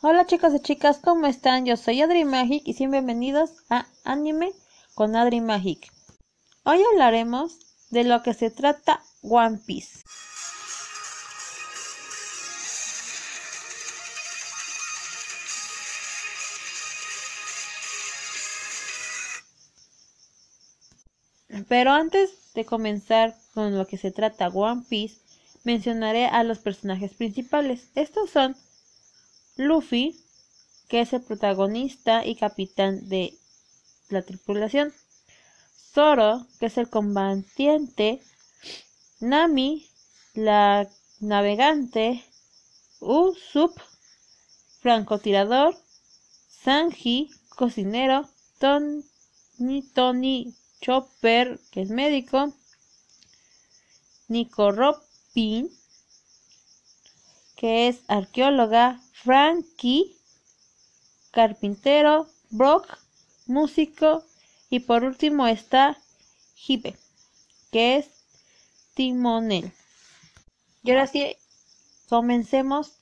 Hola chicos y chicas, ¿cómo están? Yo soy Adri Magic y bienvenidos a Anime con Adri Magic. Hoy hablaremos de lo que se trata One Piece. Pero antes de comenzar con lo que se trata One Piece, mencionaré a los personajes principales. Estos son Luffy, que es el protagonista y capitán de la tripulación. Zoro, que es el combatiente. Nami, la navegante. Usopp, francotirador. Sanji, cocinero. Tony, Tony Chopper, que es médico. Nico Robin, que es arqueóloga. Frankie, carpintero, Brock, músico y por último está Hipe, que es timonel. Y ahora sí, comencemos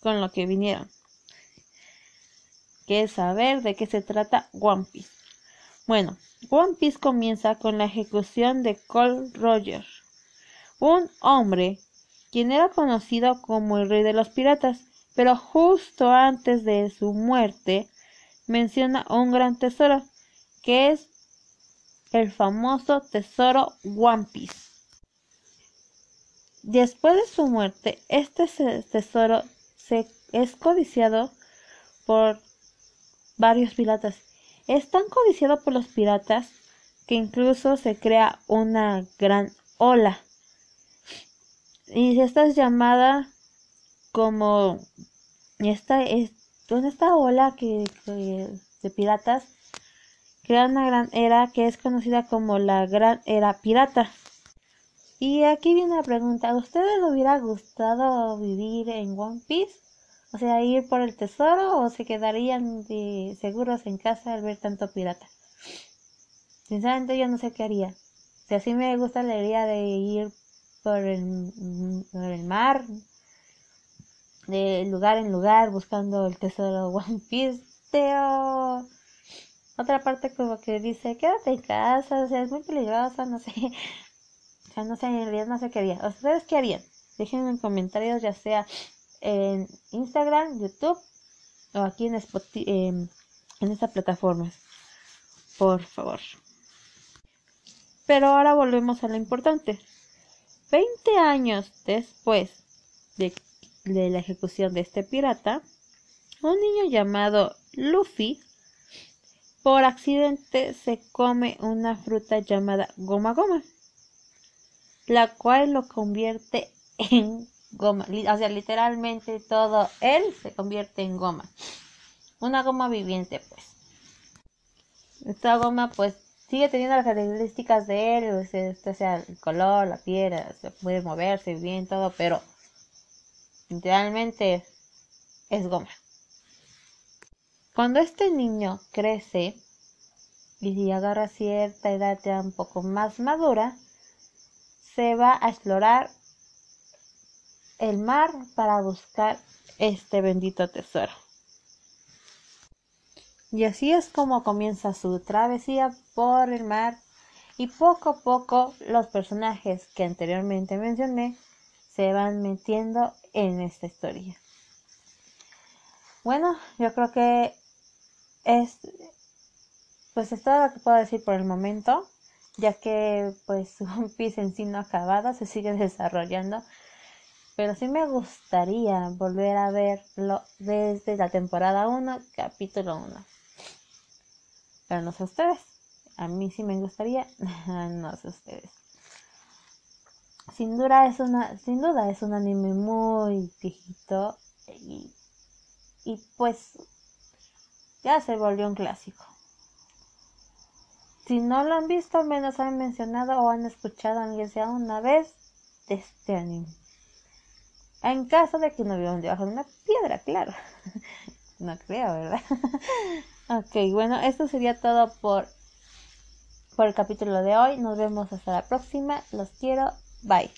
con lo que vinieron, que es saber de qué se trata One Piece. Bueno, One Piece comienza con la ejecución de Cole Roger, un hombre quien era conocido como el rey de los piratas pero justo antes de su muerte menciona un gran tesoro, que es el famoso tesoro One Piece. Después de su muerte, este tesoro se es codiciado por varios piratas. Es tan codiciado por los piratas que incluso se crea una gran ola. Y esta es llamada como esta, es, esta ola que, de piratas crea una gran era que es conocida como la gran era pirata. Y aquí viene la pregunta, ¿a ustedes les hubiera gustado vivir en One Piece? O sea, ir por el tesoro o se quedarían de seguros en casa al ver tanto pirata. Sinceramente yo no sé qué haría. Si así me gusta la idea de ir por el, por el mar, de lugar en lugar buscando el tesoro One Piece. Pero otra parte como que dice, quédate en casa, o sea, es muy peligrosa, no sé. O sea, no sé, en realidad no sé qué haría. ¿Ustedes qué harían? Déjenme en comentarios, ya sea en Instagram, YouTube o aquí en, Spotify, en esta plataforma. Por favor. Pero ahora volvemos a lo importante. 20 años después de de la ejecución de este pirata, un niño llamado Luffy por accidente se come una fruta llamada goma goma, la cual lo convierte en goma, o sea, literalmente todo él se convierte en goma, una goma viviente pues. Esta goma pues sigue teniendo las características de él, o sea, el color, la piel, se puede moverse bien, todo, pero literalmente es goma. Cuando este niño crece y agarra cierta edad ya un poco más madura, se va a explorar el mar para buscar este bendito tesoro. Y así es como comienza su travesía por el mar y poco a poco los personajes que anteriormente mencioné se van metiendo en esta historia. Bueno, yo creo que es pues es todo lo que puedo decir por el momento, ya que pues un Piece en sí no acabado, se sigue desarrollando, pero sí me gustaría volver a verlo desde la temporada 1, capítulo 1. Pero no sé ustedes, a mí sí me gustaría, no sé ustedes sin duda es una, sin duda es un anime muy viejito y, y pues ya se volvió un clásico. Si no lo han visto, al menos han mencionado o han escuchado aunque sea una vez de este anime. En caso de que no vivan debajo de una piedra, claro. no creo, ¿verdad? ok, bueno, esto sería todo por, por el capítulo de hoy. Nos vemos hasta la próxima. Los quiero. Bye.